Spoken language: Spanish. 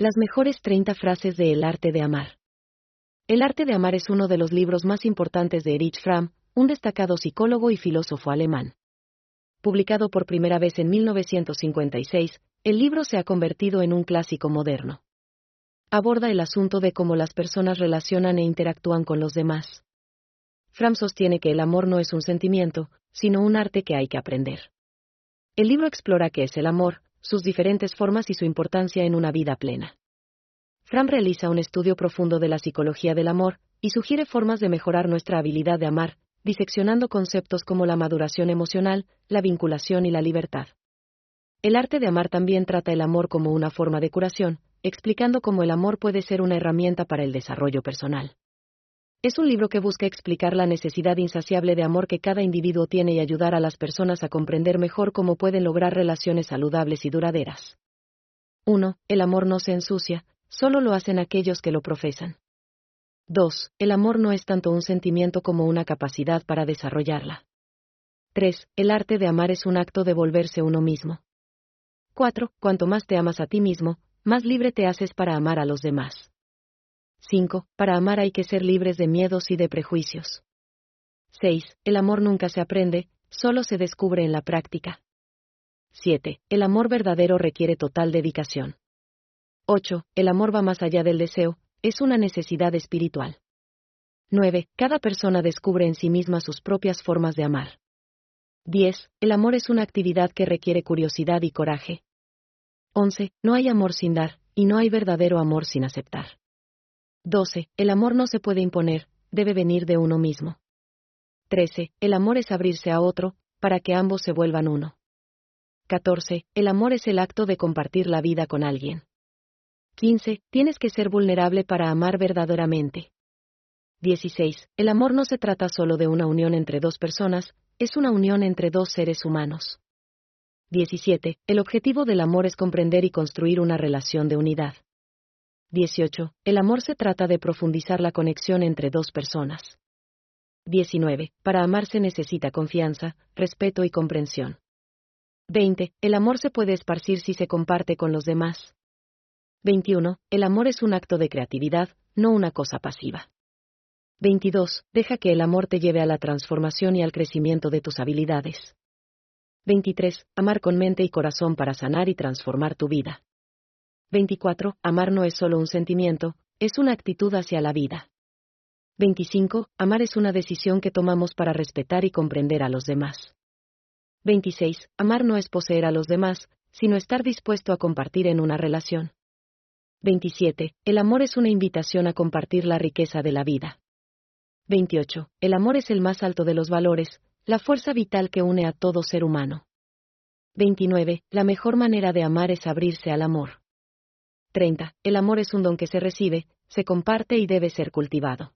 Las mejores 30 frases de El arte de amar. El arte de amar es uno de los libros más importantes de Erich Fromm, un destacado psicólogo y filósofo alemán. Publicado por primera vez en 1956, el libro se ha convertido en un clásico moderno. Aborda el asunto de cómo las personas relacionan e interactúan con los demás. Fram sostiene que el amor no es un sentimiento, sino un arte que hay que aprender. El libro explora qué es el amor, sus diferentes formas y su importancia en una vida plena. Fram realiza un estudio profundo de la psicología del amor y sugiere formas de mejorar nuestra habilidad de amar, diseccionando conceptos como la maduración emocional, la vinculación y la libertad. El arte de amar también trata el amor como una forma de curación, explicando cómo el amor puede ser una herramienta para el desarrollo personal. Es un libro que busca explicar la necesidad insaciable de amor que cada individuo tiene y ayudar a las personas a comprender mejor cómo pueden lograr relaciones saludables y duraderas. 1. El amor no se ensucia, solo lo hacen aquellos que lo profesan. 2. El amor no es tanto un sentimiento como una capacidad para desarrollarla. 3. El arte de amar es un acto de volverse uno mismo. 4. Cuanto más te amas a ti mismo, más libre te haces para amar a los demás. 5. Para amar hay que ser libres de miedos y de prejuicios. 6. El amor nunca se aprende, solo se descubre en la práctica. 7. El amor verdadero requiere total dedicación. 8. El amor va más allá del deseo, es una necesidad espiritual. 9. Cada persona descubre en sí misma sus propias formas de amar. 10. El amor es una actividad que requiere curiosidad y coraje. 11. No hay amor sin dar, y no hay verdadero amor sin aceptar. 12. El amor no se puede imponer, debe venir de uno mismo. 13. El amor es abrirse a otro, para que ambos se vuelvan uno. 14. El amor es el acto de compartir la vida con alguien. 15. Tienes que ser vulnerable para amar verdaderamente. 16. El amor no se trata solo de una unión entre dos personas, es una unión entre dos seres humanos. 17. El objetivo del amor es comprender y construir una relación de unidad. 18. El amor se trata de profundizar la conexión entre dos personas. 19. Para amar se necesita confianza, respeto y comprensión. 20. El amor se puede esparcir si se comparte con los demás. 21. El amor es un acto de creatividad, no una cosa pasiva. 22. Deja que el amor te lleve a la transformación y al crecimiento de tus habilidades. 23. Amar con mente y corazón para sanar y transformar tu vida. 24. Amar no es solo un sentimiento, es una actitud hacia la vida. 25. Amar es una decisión que tomamos para respetar y comprender a los demás. 26. Amar no es poseer a los demás, sino estar dispuesto a compartir en una relación. 27. El amor es una invitación a compartir la riqueza de la vida. 28. El amor es el más alto de los valores, la fuerza vital que une a todo ser humano. 29. La mejor manera de amar es abrirse al amor. 30. El amor es un don que se recibe, se comparte y debe ser cultivado.